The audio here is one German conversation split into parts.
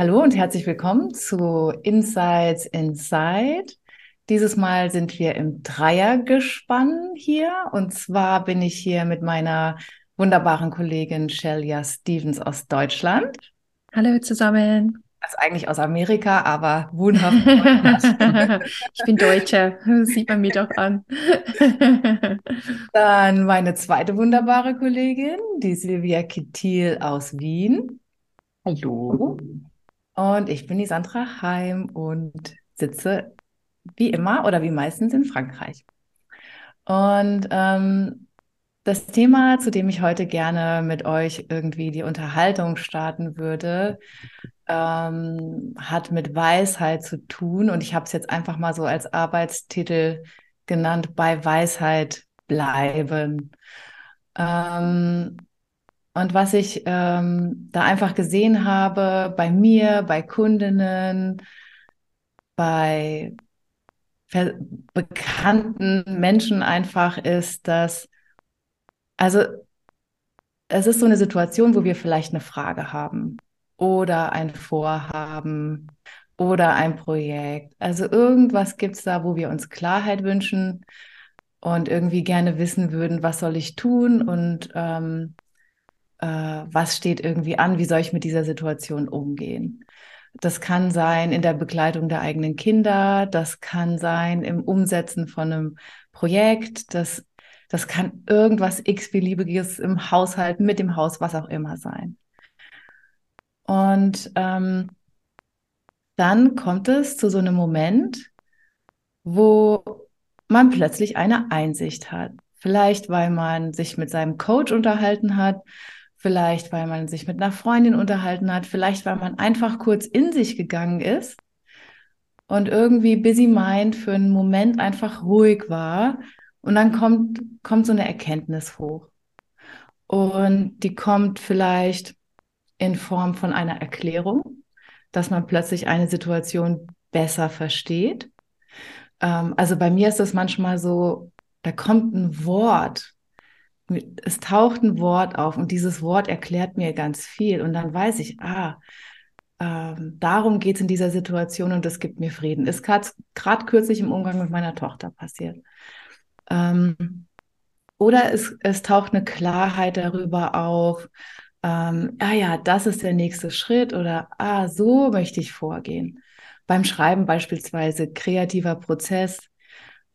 Hallo und herzlich willkommen zu Insights Inside. Dieses Mal sind wir im Dreiergespann hier und zwar bin ich hier mit meiner wunderbaren Kollegin Shelia Stevens aus Deutschland. Hallo zusammen. Also eigentlich aus Amerika, aber wohnhaft. ich bin Deutsche, sieht man mir doch an. Dann meine zweite wunderbare Kollegin, die Silvia Kittil aus Wien. Hallo. Und ich bin die Sandra Heim und sitze wie immer oder wie meistens in Frankreich. Und ähm, das Thema, zu dem ich heute gerne mit euch irgendwie die Unterhaltung starten würde, ähm, hat mit Weisheit zu tun. Und ich habe es jetzt einfach mal so als Arbeitstitel genannt, bei Weisheit bleiben. Ähm, und was ich ähm, da einfach gesehen habe bei mir, bei Kundinnen, bei bekannten Menschen einfach ist, dass, also es ist so eine Situation, wo wir vielleicht eine Frage haben oder ein Vorhaben oder ein Projekt. Also irgendwas gibt es da, wo wir uns Klarheit wünschen und irgendwie gerne wissen würden, was soll ich tun und ähm, äh, was steht irgendwie an, wie soll ich mit dieser Situation umgehen. Das kann sein in der Begleitung der eigenen Kinder, das kann sein im Umsetzen von einem Projekt, das, das kann irgendwas x-beliebiges im Haushalt, mit dem Haus, was auch immer sein. Und ähm, dann kommt es zu so einem Moment, wo man plötzlich eine Einsicht hat. Vielleicht, weil man sich mit seinem Coach unterhalten hat, vielleicht weil man sich mit einer Freundin unterhalten hat, vielleicht weil man einfach kurz in sich gegangen ist und irgendwie busy mind für einen Moment einfach ruhig war und dann kommt kommt so eine Erkenntnis hoch. Und die kommt vielleicht in Form von einer Erklärung, dass man plötzlich eine Situation besser versteht. Ähm, also bei mir ist das manchmal so, da kommt ein Wort es taucht ein Wort auf und dieses Wort erklärt mir ganz viel und dann weiß ich, ah, ähm, darum geht es in dieser Situation und das gibt mir Frieden. Ist gerade kürzlich im Umgang mit meiner Tochter passiert. Ähm, oder es, es taucht eine Klarheit darüber auf, ähm, ah ja, das ist der nächste Schritt oder ah, so möchte ich vorgehen. Beim Schreiben beispielsweise kreativer Prozess.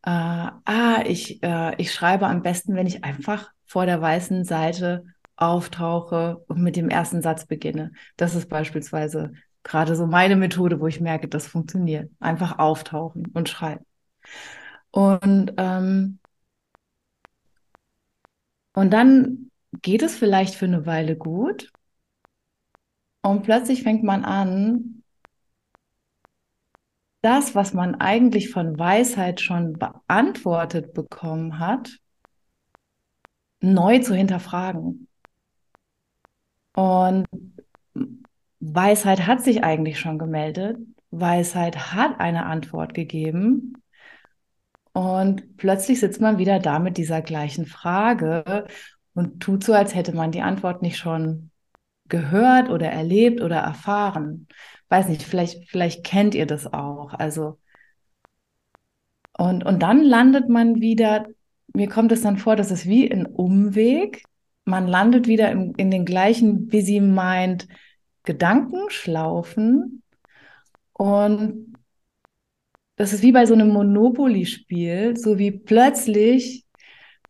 Äh, ah, ich, äh, ich schreibe am besten, wenn ich einfach vor der weißen Seite auftauche und mit dem ersten Satz beginne. Das ist beispielsweise gerade so meine Methode, wo ich merke, das funktioniert. Einfach auftauchen und schreiben. Und, ähm, und dann geht es vielleicht für eine Weile gut. Und plötzlich fängt man an, das, was man eigentlich von Weisheit schon beantwortet bekommen hat, neu zu hinterfragen. Und Weisheit hat sich eigentlich schon gemeldet. Weisheit hat eine Antwort gegeben. Und plötzlich sitzt man wieder da mit dieser gleichen Frage und tut so, als hätte man die Antwort nicht schon gehört oder erlebt oder erfahren. Weiß nicht, vielleicht, vielleicht kennt ihr das auch. Also, und, und dann landet man wieder mir kommt es dann vor, dass es wie ein Umweg. Man landet wieder im, in den gleichen Busy Mind Gedankenschlaufen. Und das ist wie bei so einem Monopoly-Spiel, so wie plötzlich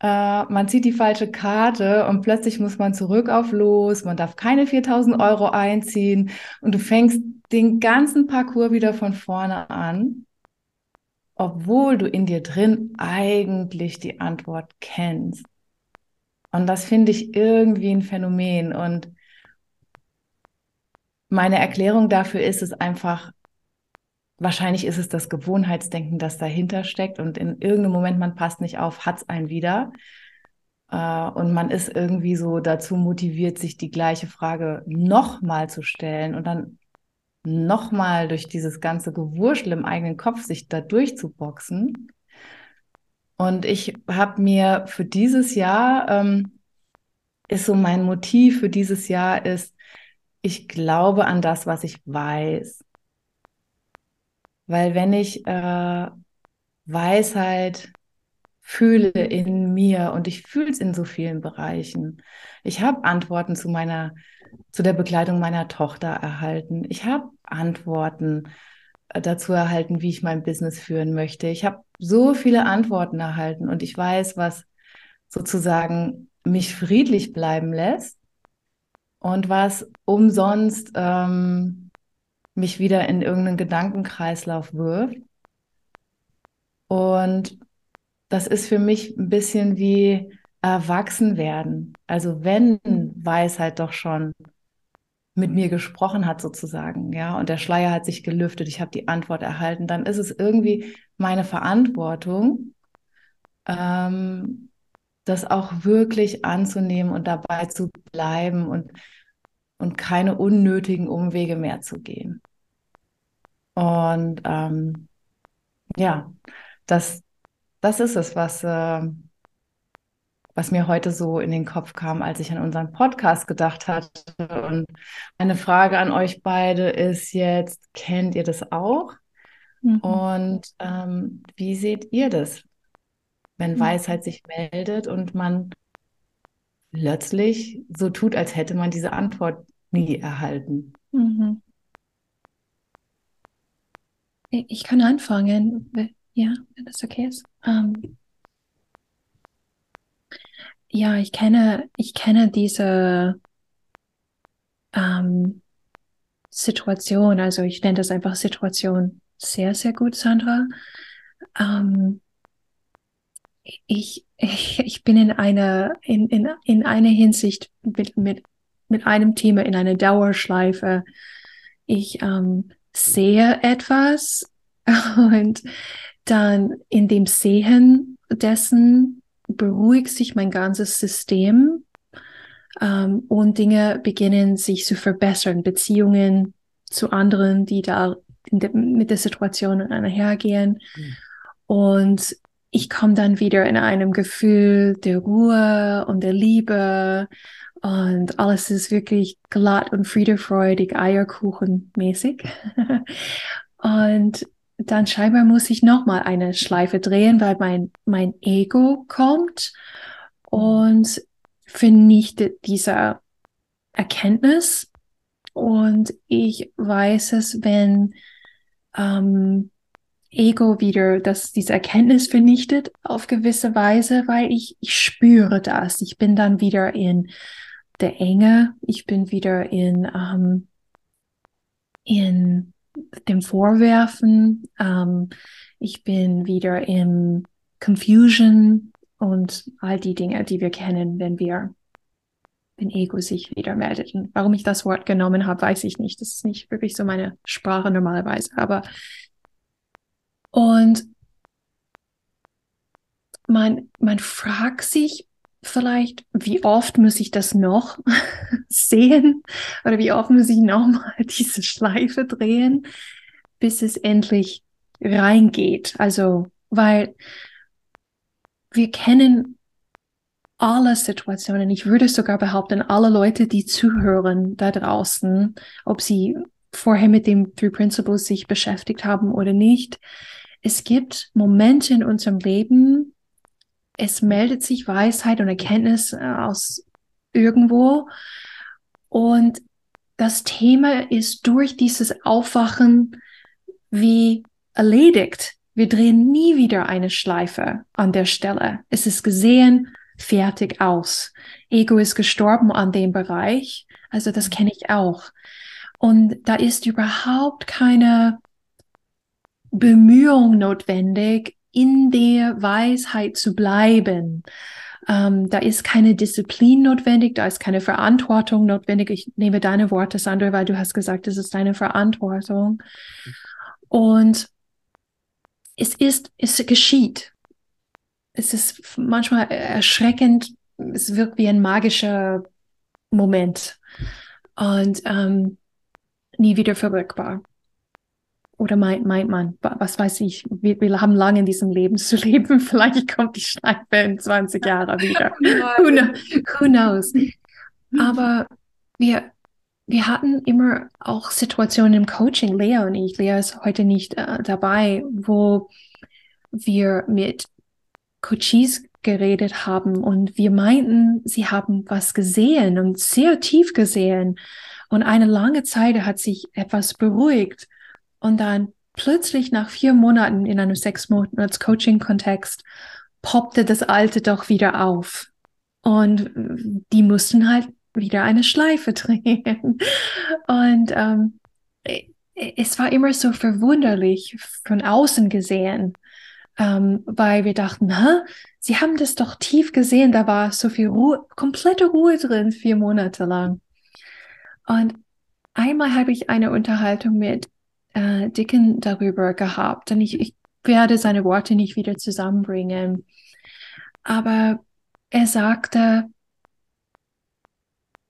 äh, man zieht die falsche Karte und plötzlich muss man zurück auf los, man darf keine 4000 Euro einziehen und du fängst den ganzen Parcours wieder von vorne an obwohl du in dir drin eigentlich die Antwort kennst. Und das finde ich irgendwie ein Phänomen. Und meine Erklärung dafür ist es einfach, wahrscheinlich ist es das Gewohnheitsdenken, das dahinter steckt und in irgendeinem Moment, man passt nicht auf, hat es einen wieder. Äh, und man ist irgendwie so dazu motiviert, sich die gleiche Frage nochmal zu stellen und dann nochmal durch dieses ganze Gewurschel im eigenen Kopf sich da durchzuboxen. Und ich habe mir für dieses Jahr, ähm, ist so mein Motiv für dieses Jahr ist, ich glaube an das, was ich weiß. Weil wenn ich äh, Weisheit fühle in mir und ich fühle es in so vielen Bereichen. Ich habe Antworten zu meiner, zu der Begleitung meiner Tochter erhalten. Ich habe Antworten äh, dazu erhalten, wie ich mein Business führen möchte. Ich habe so viele Antworten erhalten und ich weiß, was sozusagen mich friedlich bleiben lässt und was umsonst ähm, mich wieder in irgendeinen Gedankenkreislauf wirft. Und das ist für mich ein bisschen wie erwachsen werden. Also wenn Weisheit doch schon mit mir gesprochen hat sozusagen, ja, und der Schleier hat sich gelüftet, ich habe die Antwort erhalten, dann ist es irgendwie meine Verantwortung, ähm, das auch wirklich anzunehmen und dabei zu bleiben und, und keine unnötigen Umwege mehr zu gehen. Und ähm, ja, das, das ist es, was, äh, was mir heute so in den Kopf kam, als ich an unseren Podcast gedacht hatte. Und eine Frage an euch beide ist jetzt, kennt ihr das auch? Mhm. Und ähm, wie seht ihr das, wenn mhm. Weisheit sich meldet und man plötzlich so tut, als hätte man diese Antwort nie erhalten? Mhm. Ich kann anfangen. Ja, wenn das okay ist. Ähm, ja, ich kenne, ich kenne diese ähm, Situation, also ich nenne das einfach Situation sehr, sehr gut, Sandra. Ähm, ich, ich, ich bin in einer, in, in, in einer Hinsicht mit, mit, mit einem Thema in einer Dauerschleife. Ich ähm, sehe etwas und dann in dem Sehen dessen beruhigt sich mein ganzes System ähm, und Dinge beginnen sich zu verbessern, Beziehungen zu anderen, die da de mit der Situation einhergehen. Mhm. Und ich komme dann wieder in einem Gefühl der Ruhe und der Liebe und alles ist wirklich glatt und friedefreudig, Eierkuchenmäßig. und dann scheinbar muss ich nochmal eine Schleife drehen, weil mein, mein Ego kommt und vernichtet diese Erkenntnis. Und ich weiß es, wenn ähm, Ego wieder das, diese Erkenntnis vernichtet auf gewisse Weise, weil ich, ich spüre das. Ich bin dann wieder in der Enge, ich bin wieder in, ähm, in dem Vorwerfen. Ähm, ich bin wieder im Confusion und all die Dinge, die wir kennen, wenn wir wenn Ego sich wieder meldet. Und warum ich das Wort genommen habe, weiß ich nicht. Das ist nicht wirklich so meine Sprache normalerweise. Aber und man, man fragt sich, vielleicht, wie oft muss ich das noch sehen oder wie oft muss ich nochmal diese Schleife drehen, bis es endlich reingeht. Also, weil wir kennen alle Situationen. Ich würde sogar behaupten, alle Leute, die zuhören da draußen, ob sie vorher mit dem Three Principles sich beschäftigt haben oder nicht. Es gibt Momente in unserem Leben, es meldet sich Weisheit und Erkenntnis äh, aus irgendwo. Und das Thema ist durch dieses Aufwachen wie erledigt. Wir drehen nie wieder eine Schleife an der Stelle. Es ist gesehen, fertig aus. Ego ist gestorben an dem Bereich. Also das kenne ich auch. Und da ist überhaupt keine Bemühung notwendig, in der Weisheit zu bleiben. Ähm, da ist keine Disziplin notwendig, da ist keine Verantwortung notwendig. Ich nehme deine Worte, Sandra, weil du hast gesagt, es ist deine Verantwortung. Und es ist, es geschieht. Es ist manchmal erschreckend, es wirkt wie ein magischer Moment und ähm, nie wieder verrückbar. Oder meint, meint man, was weiß ich, wir, wir haben lange in diesem Leben zu leben, vielleicht kommt die Schleife in 20 Jahren wieder. who, who knows? Aber wir, wir hatten immer auch Situationen im Coaching, Lea und ich, Lea ist heute nicht äh, dabei, wo wir mit Coaches geredet haben und wir meinten, sie haben was gesehen und sehr tief gesehen. Und eine lange Zeit hat sich etwas beruhigt. Und dann plötzlich nach vier Monaten in einem sechs Monats Coaching Kontext poppte das Alte doch wieder auf. Und die mussten halt wieder eine Schleife drehen. Und ähm, es war immer so verwunderlich von außen gesehen, ähm, weil wir dachten, Hä? Sie haben das doch tief gesehen, da war so viel Ruhe, komplette Ruhe drin, vier Monate lang. Und einmal habe ich eine Unterhaltung mit äh, Dicken darüber gehabt und ich, ich werde seine Worte nicht wieder zusammenbringen. Aber er sagte,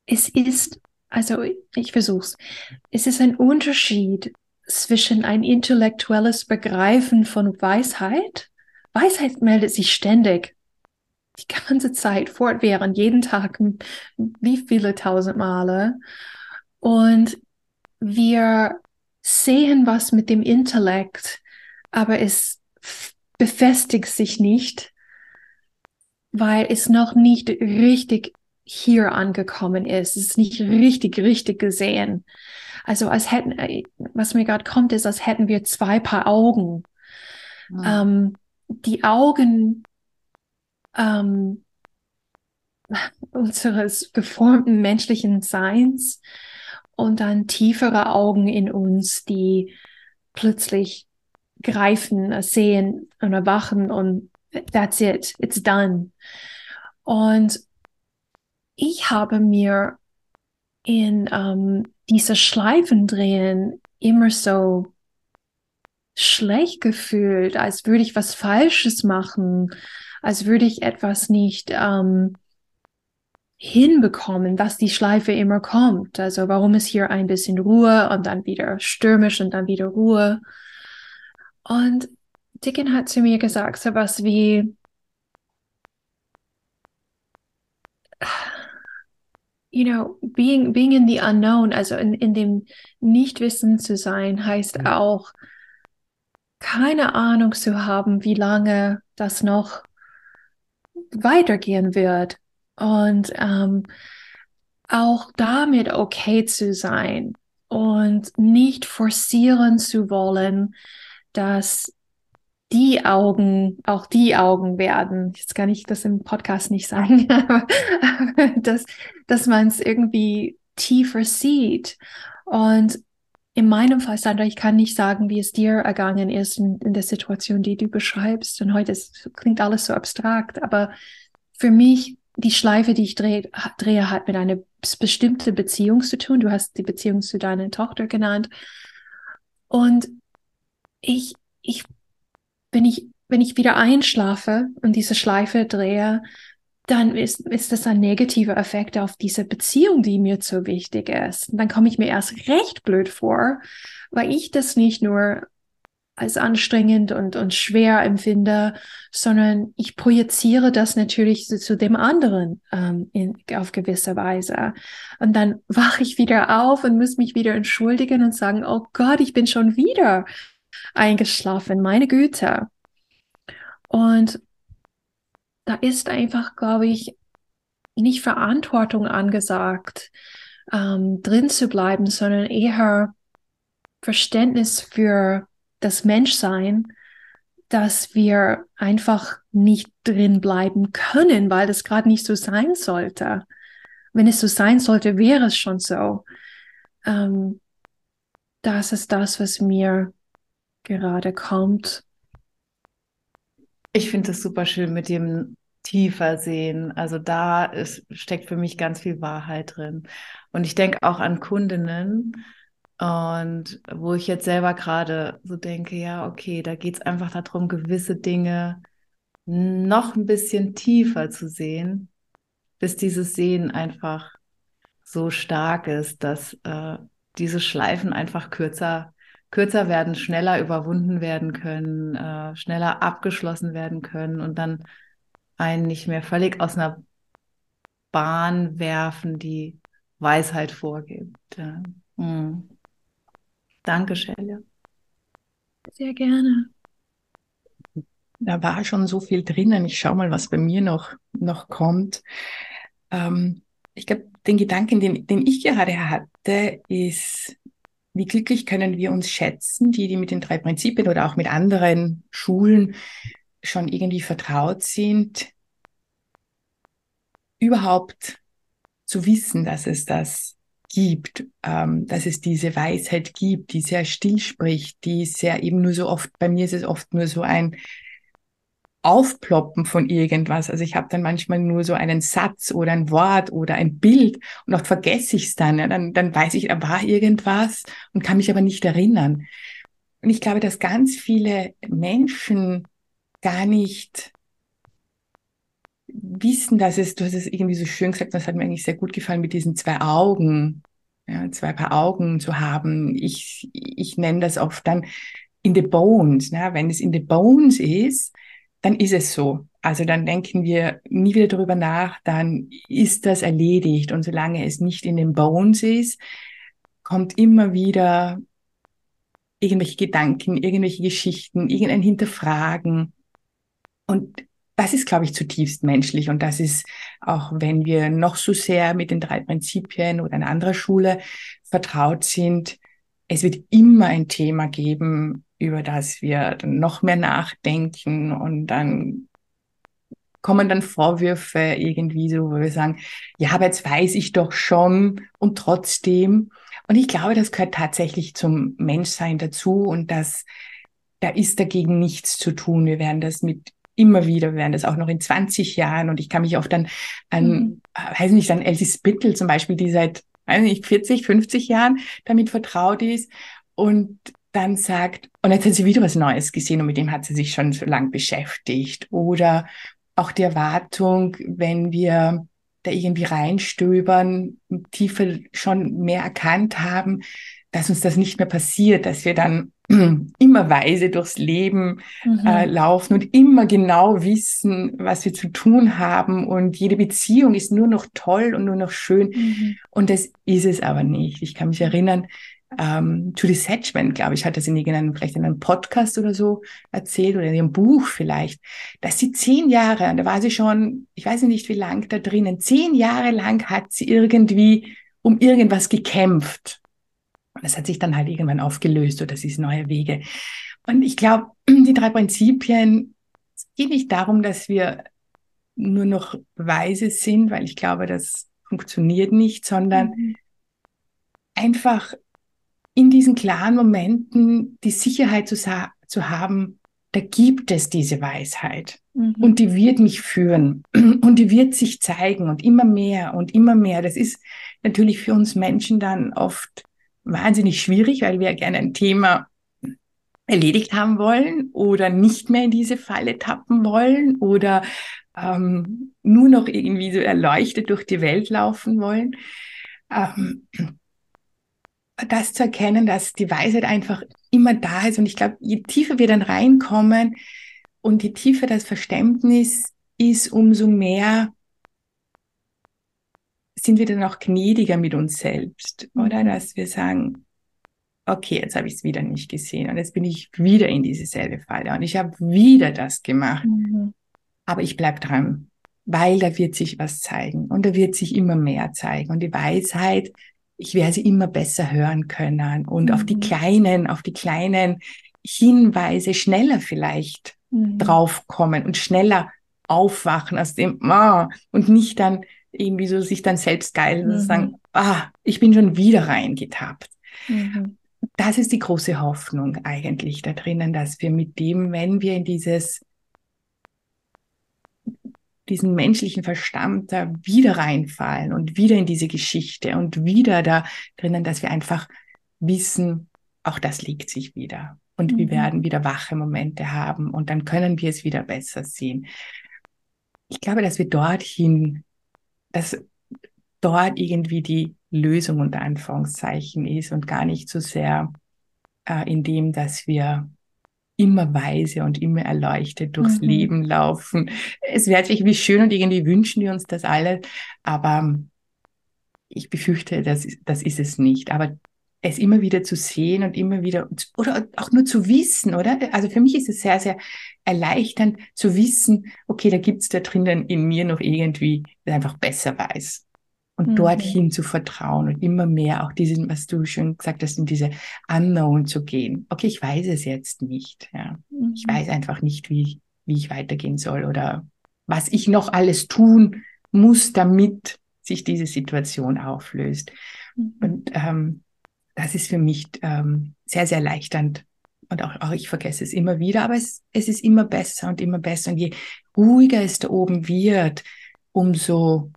es ist, also ich versuch's, es ist ein Unterschied zwischen ein intellektuelles Begreifen von Weisheit. Weisheit meldet sich ständig, die ganze Zeit, fortwährend, jeden Tag, wie viele tausend Male. Und wir sehen was mit dem Intellekt, aber es befestigt sich nicht, weil es noch nicht richtig hier angekommen ist. Es ist nicht richtig, richtig gesehen. Also als hätten, äh, was mir gerade kommt, ist, als hätten wir zwei Paar Augen. Mhm. Ähm, die Augen ähm, unseres geformten menschlichen Seins und dann tiefere Augen in uns, die plötzlich greifen, sehen und erwachen und that's it, it's done. Und ich habe mir in ähm, diese Schleifen drehen immer so schlecht gefühlt, als würde ich was Falsches machen, als würde ich etwas nicht ähm, hinbekommen, dass die Schleife immer kommt. Also warum ist hier ein bisschen Ruhe und dann wieder stürmisch und dann wieder Ruhe. Und Dicken hat zu mir gesagt, so was wie, you know, being, being in the unknown, also in, in dem Nichtwissen zu sein, heißt mhm. auch, keine Ahnung zu haben, wie lange das noch weitergehen wird. Und ähm, auch damit okay zu sein und nicht forcieren zu wollen, dass die Augen auch die Augen werden. Jetzt kann ich das im Podcast nicht sagen, aber, dass, dass man es irgendwie tiefer sieht. Und in meinem Fall, Sandra, ich kann nicht sagen, wie es dir ergangen ist in, in der Situation, die du beschreibst. Und heute ist, klingt alles so abstrakt, aber für mich, die Schleife, die ich drehe, drehe, hat mit einer bestimmten Beziehung zu tun. Du hast die Beziehung zu deiner Tochter genannt. Und ich, ich wenn ich, wenn ich wieder einschlafe und diese Schleife drehe, dann ist, ist das ein negativer Effekt auf diese Beziehung, die mir so wichtig ist. Und dann komme ich mir erst recht blöd vor, weil ich das nicht nur als anstrengend und, und schwer empfinde, sondern ich projiziere das natürlich zu, zu dem anderen ähm, in, auf gewisse Weise. Und dann wache ich wieder auf und muss mich wieder entschuldigen und sagen, oh Gott, ich bin schon wieder eingeschlafen, meine Güte. Und da ist einfach, glaube ich, nicht Verantwortung angesagt, ähm, drin zu bleiben, sondern eher Verständnis für das Menschsein, dass wir einfach nicht drin bleiben können, weil das gerade nicht so sein sollte. Wenn es so sein sollte, wäre es schon so. Ähm, das ist das, was mir gerade kommt. Ich finde es super schön mit dem tiefer sehen. Also da ist, steckt für mich ganz viel Wahrheit drin. Und ich denke auch an Kundinnen, und wo ich jetzt selber gerade so denke, ja, okay, da geht es einfach darum, gewisse Dinge noch ein bisschen tiefer zu sehen, bis dieses Sehen einfach so stark ist, dass äh, diese Schleifen einfach kürzer, kürzer werden, schneller überwunden werden können, äh, schneller abgeschlossen werden können und dann einen nicht mehr völlig aus einer Bahn werfen, die Weisheit vorgibt. Ja. Hm. Danke, Shelia. Sehr gerne. Da war schon so viel drinnen. Ich schaue mal, was bei mir noch, noch kommt. Ähm, ich glaube, den Gedanken, den, den ich gerade hatte, ist, wie glücklich können wir uns schätzen, die, die mit den drei Prinzipien oder auch mit anderen Schulen schon irgendwie vertraut sind, überhaupt zu wissen, dass es das gibt, ähm, dass es diese Weisheit gibt, die sehr still spricht, die sehr eben nur so oft, bei mir ist es oft nur so ein Aufploppen von irgendwas. Also ich habe dann manchmal nur so einen Satz oder ein Wort oder ein Bild und oft vergesse ich es dann. Ja, dann. Dann weiß ich, da war irgendwas und kann mich aber nicht erinnern. Und ich glaube, dass ganz viele Menschen gar nicht wissen, dass es, du hast es irgendwie so schön gesagt, das hat mir eigentlich sehr gut gefallen mit diesen zwei Augen, ja, zwei Paar Augen zu haben. Ich, ich nenne das oft dann in the bones. Ne? Wenn es in the bones ist, dann ist es so. Also dann denken wir nie wieder darüber nach, dann ist das erledigt. Und solange es nicht in den Bones ist, kommt immer wieder irgendwelche Gedanken, irgendwelche Geschichten, irgendein Hinterfragen. Und das ist, glaube ich, zutiefst menschlich. Und das ist, auch wenn wir noch so sehr mit den drei Prinzipien oder einer anderen Schule vertraut sind, es wird immer ein Thema geben, über das wir dann noch mehr nachdenken und dann kommen dann Vorwürfe irgendwie so, wo wir sagen, ja, aber jetzt weiß ich doch schon und trotzdem. Und ich glaube, das gehört tatsächlich zum Menschsein dazu und das, da ist dagegen nichts zu tun. Wir werden das mit immer wieder, wir werden das auch noch in 20 Jahren und ich kann mich oft dann an, mhm. Äh, weiß nicht, an Elsie Spittel zum Beispiel, die seit, weiß nicht, 40, 50 Jahren damit vertraut ist und dann sagt, und jetzt hat sie wieder was Neues gesehen und mit dem hat sie sich schon so lang beschäftigt. Oder auch die Erwartung, wenn wir da irgendwie reinstöbern, tiefer schon mehr erkannt haben, dass uns das nicht mehr passiert, dass wir dann immer weise durchs Leben mhm. äh, laufen und immer genau wissen, was wir zu tun haben. Und jede Beziehung ist nur noch toll und nur noch schön. Mhm. Und das ist es aber nicht. Ich kann mich erinnern, ähm, Judy Satchman, glaube ich, hat das in irgendeinem, vielleicht in einem Podcast oder so erzählt oder in ihrem Buch vielleicht, dass sie zehn Jahre, und da war sie schon, ich weiß nicht wie lang da drinnen, zehn Jahre lang hat sie irgendwie um irgendwas gekämpft. Und das hat sich dann halt irgendwann aufgelöst oder es ist neue Wege. Und ich glaube, die drei Prinzipien, es geht nicht darum, dass wir nur noch weise sind, weil ich glaube, das funktioniert nicht, sondern mhm. einfach in diesen klaren Momenten die Sicherheit zu, zu haben, da gibt es diese Weisheit mhm. und die wird mich führen und die wird sich zeigen und immer mehr und immer mehr. Das ist natürlich für uns Menschen dann oft wahnsinnig schwierig, weil wir gerne ein Thema erledigt haben wollen oder nicht mehr in diese Falle tappen wollen oder ähm, nur noch irgendwie so erleuchtet durch die Welt laufen wollen. Ähm, das zu erkennen, dass die Weisheit einfach immer da ist. Und ich glaube, je tiefer wir dann reinkommen und je tiefer das Verständnis ist, umso mehr sind wir dann auch gnädiger mit uns selbst, mhm. oder? Dass wir sagen, okay, jetzt habe ich es wieder nicht gesehen und jetzt bin ich wieder in diese selbe Falle und ich habe wieder das gemacht. Mhm. Aber ich bleib dran, weil da wird sich was zeigen und da wird sich immer mehr zeigen. Und die Weisheit ich werde sie immer besser hören können und mhm. auf die mhm. kleinen, auf die kleinen Hinweise schneller vielleicht mhm. draufkommen und schneller aufwachen aus dem ah, und nicht dann irgendwie so sich dann selbst geilen und mhm. sagen, ah, ich bin schon wieder reingetappt. Mhm. Das ist die große Hoffnung eigentlich da drinnen, dass wir mit dem, wenn wir in dieses diesen menschlichen Verstand da wieder reinfallen und wieder in diese Geschichte und wieder da drinnen, dass wir einfach wissen, auch das legt sich wieder. Und mhm. wir werden wieder wache Momente haben und dann können wir es wieder besser sehen. Ich glaube, dass wir dorthin, dass dort irgendwie die Lösung unter Anführungszeichen ist und gar nicht so sehr äh, in dem, dass wir immer weise und immer erleuchtet durchs mhm. Leben laufen. Es wäre wie schön und irgendwie wünschen wir uns das alle, aber ich befürchte, das, das ist es nicht. Aber es immer wieder zu sehen und immer wieder, oder auch nur zu wissen, oder? Also für mich ist es sehr, sehr erleichternd zu wissen, okay, da gibt's da drinnen in mir noch irgendwie, der einfach besser weiß und mhm. dorthin zu vertrauen und immer mehr auch diesen, was du schon gesagt hast, in diese Unknown zu gehen. Okay, ich weiß es jetzt nicht. Ja. Mhm. Ich weiß einfach nicht, wie, wie ich weitergehen soll oder was ich noch alles tun muss, damit sich diese Situation auflöst. Mhm. Und ähm, das ist für mich ähm, sehr, sehr erleichternd. Und auch, auch ich vergesse es immer wieder, aber es, es ist immer besser und immer besser. Und je ruhiger es da oben wird, umso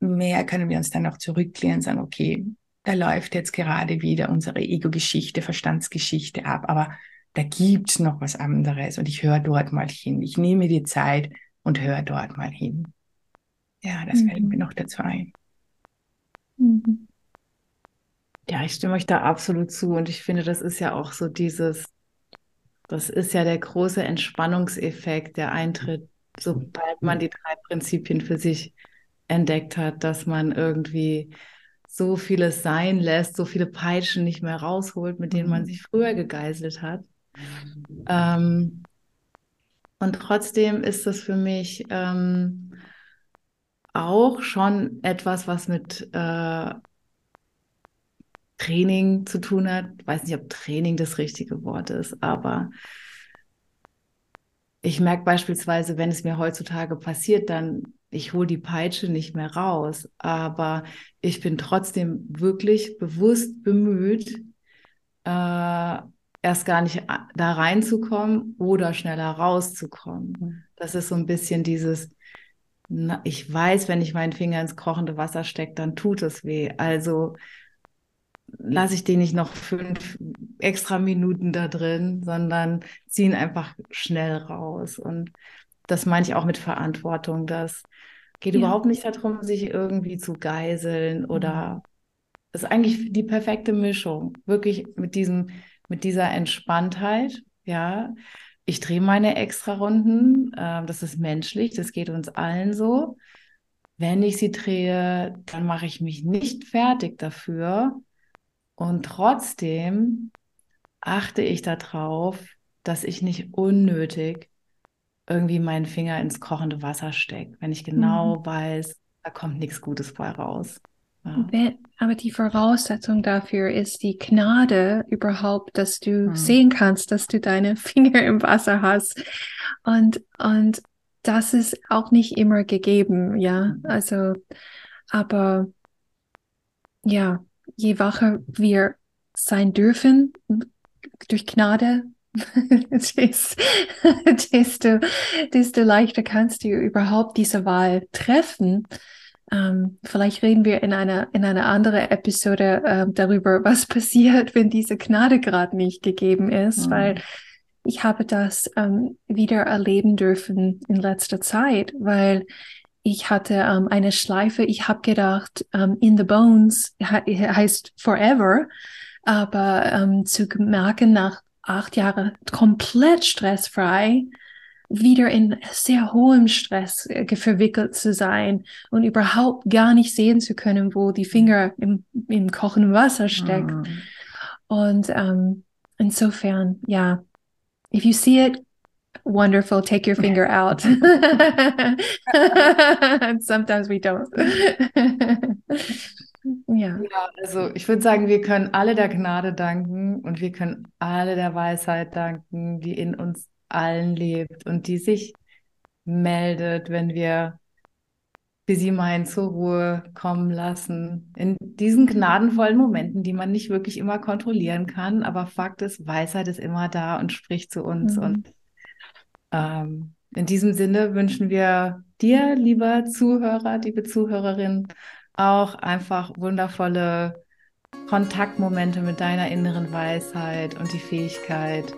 mehr können wir uns dann auch zurücklehnen und sagen, okay, da läuft jetzt gerade wieder unsere Ego-Geschichte, Verstandsgeschichte ab, aber da gibt's noch was anderes und ich höre dort mal hin. Ich nehme die Zeit und höre dort mal hin. Ja, das mhm. fällt mir noch dazu ein. Mhm. Ja, ich stimme euch da absolut zu und ich finde, das ist ja auch so dieses, das ist ja der große Entspannungseffekt, der eintritt, sobald man die drei Prinzipien für sich entdeckt hat, dass man irgendwie so vieles sein lässt, so viele Peitschen nicht mehr rausholt, mit denen man mhm. sich früher gegeißelt hat. Ähm, und trotzdem ist das für mich ähm, auch schon etwas, was mit äh, Training zu tun hat. Ich weiß nicht, ob Training das richtige Wort ist, aber ich merke beispielsweise, wenn es mir heutzutage passiert, dann ich hole die Peitsche nicht mehr raus, aber ich bin trotzdem wirklich bewusst bemüht, äh, erst gar nicht da reinzukommen oder schneller rauszukommen. Mhm. Das ist so ein bisschen dieses, na, ich weiß, wenn ich meinen Finger ins kochende Wasser stecke, dann tut es weh. Also lasse ich den nicht noch fünf extra Minuten da drin, sondern ziehe ihn einfach schnell raus. Und das meine ich auch mit Verantwortung. Das geht ja. überhaupt nicht darum, sich irgendwie zu geiseln oder das ist eigentlich die perfekte Mischung. Wirklich mit diesem, mit dieser Entspanntheit, ja. Ich drehe meine Extra-Runden, äh, das ist menschlich, das geht uns allen so. Wenn ich sie drehe, dann mache ich mich nicht fertig dafür. Und trotzdem achte ich darauf, dass ich nicht unnötig irgendwie meinen Finger ins kochende Wasser stecke, wenn ich genau mhm. weiß, da kommt nichts Gutes bei raus. Ja. Aber die Voraussetzung dafür ist die Gnade überhaupt, dass du mhm. sehen kannst, dass du deine Finger im Wasser hast. Und, und das ist auch nicht immer gegeben, ja. Mhm. Also, aber ja, je wacher wir sein dürfen durch Gnade, desto, desto leichter kannst du überhaupt diese Wahl treffen. Ähm, vielleicht reden wir in einer in einer anderen Episode äh, darüber, was passiert, wenn diese Gnade gerade nicht gegeben ist, mhm. weil ich habe das ähm, wieder erleben dürfen in letzter Zeit, weil ich hatte ähm, eine Schleife. Ich habe gedacht, ähm, in the bones he heißt forever, aber ähm, zu merken nach acht Jahre komplett stressfrei, wieder in sehr hohem Stress äh, verwickelt zu sein und überhaupt gar nicht sehen zu können, wo die Finger im, im kochenden Wasser steckt. Mhm. Und ähm, insofern, ja, if you see it, wonderful, take your finger out. Sometimes we don't. Ja. ja, also ich würde sagen, wir können alle der Gnade danken und wir können alle der Weisheit danken, die in uns allen lebt und die sich meldet, wenn wir sie meinen zur Ruhe kommen lassen. In diesen gnadenvollen Momenten, die man nicht wirklich immer kontrollieren kann, aber Fakt ist, Weisheit ist immer da und spricht zu uns. Mhm. Und ähm, In diesem Sinne wünschen wir dir, lieber Zuhörer, liebe Zuhörerin, auch einfach wundervolle Kontaktmomente mit deiner inneren Weisheit und die Fähigkeit,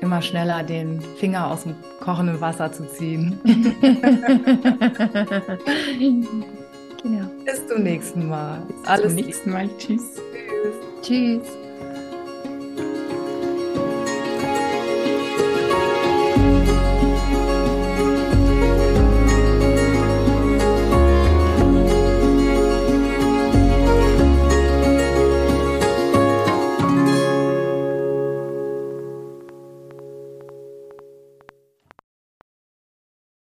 immer schneller den Finger aus dem kochenden Wasser zu ziehen. genau. Bis zum nächsten Mal. Bis Alles zum nächsten Mal. Tschüss. Tschüss. Tschüss.